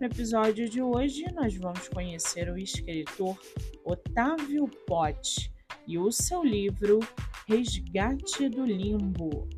No episódio de hoje, nós vamos conhecer o escritor Otávio Pote e o seu livro Resgate do Limbo.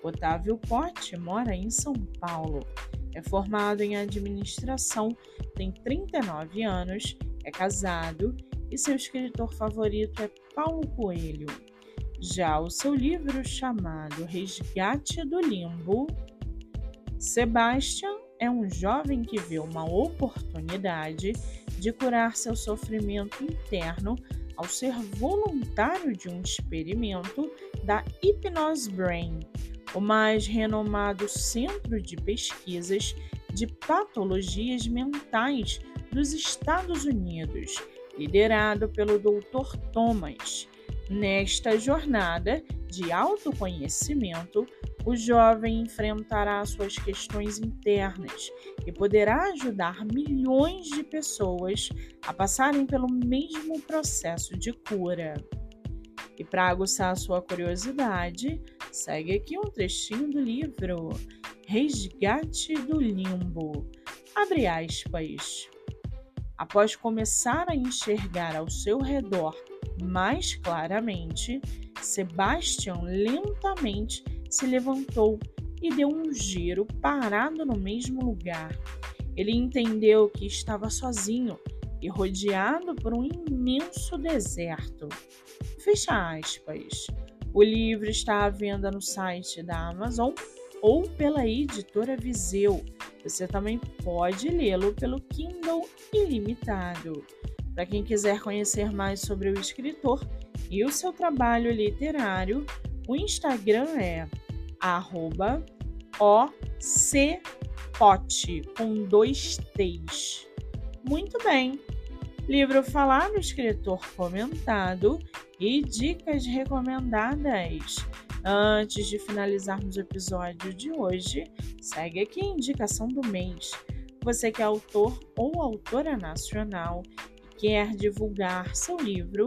Otávio Pote mora em São Paulo. É formado em administração, tem 39 anos, é casado e seu escritor favorito é Paulo Coelho. Já o seu livro chamado Resgate do Limbo, Sebastian é um jovem que vê uma oportunidade de curar seu sofrimento interno ao ser voluntário de um experimento da Hypnose Brain, o mais renomado centro de pesquisas de patologias mentais dos Estados Unidos, liderado pelo Dr. Thomas. Nesta jornada de autoconhecimento, o jovem enfrentará suas questões internas e poderá ajudar milhões de pessoas a passarem pelo mesmo processo de cura. E para aguçar sua curiosidade, segue aqui um trechinho do livro Resgate do Limbo. Abre aspas. Após começar a enxergar ao seu redor mais claramente, Sebastian lentamente se levantou e deu um giro parado no mesmo lugar. Ele entendeu que estava sozinho e rodeado por um imenso deserto. Fecha aspas. O livro está à venda no site da Amazon ou pela editora Viseu. Você também pode lê-lo pelo Kindle Ilimitado. Para quem quiser conhecer mais sobre o escritor e o seu trabalho literário, o Instagram é arroba ocpote com dois T's. Muito bem. Livro falado, escritor comentado e dicas recomendadas. Antes de finalizarmos o episódio de hoje, segue aqui a indicação do mês. Você que é autor ou autora nacional e quer divulgar seu livro,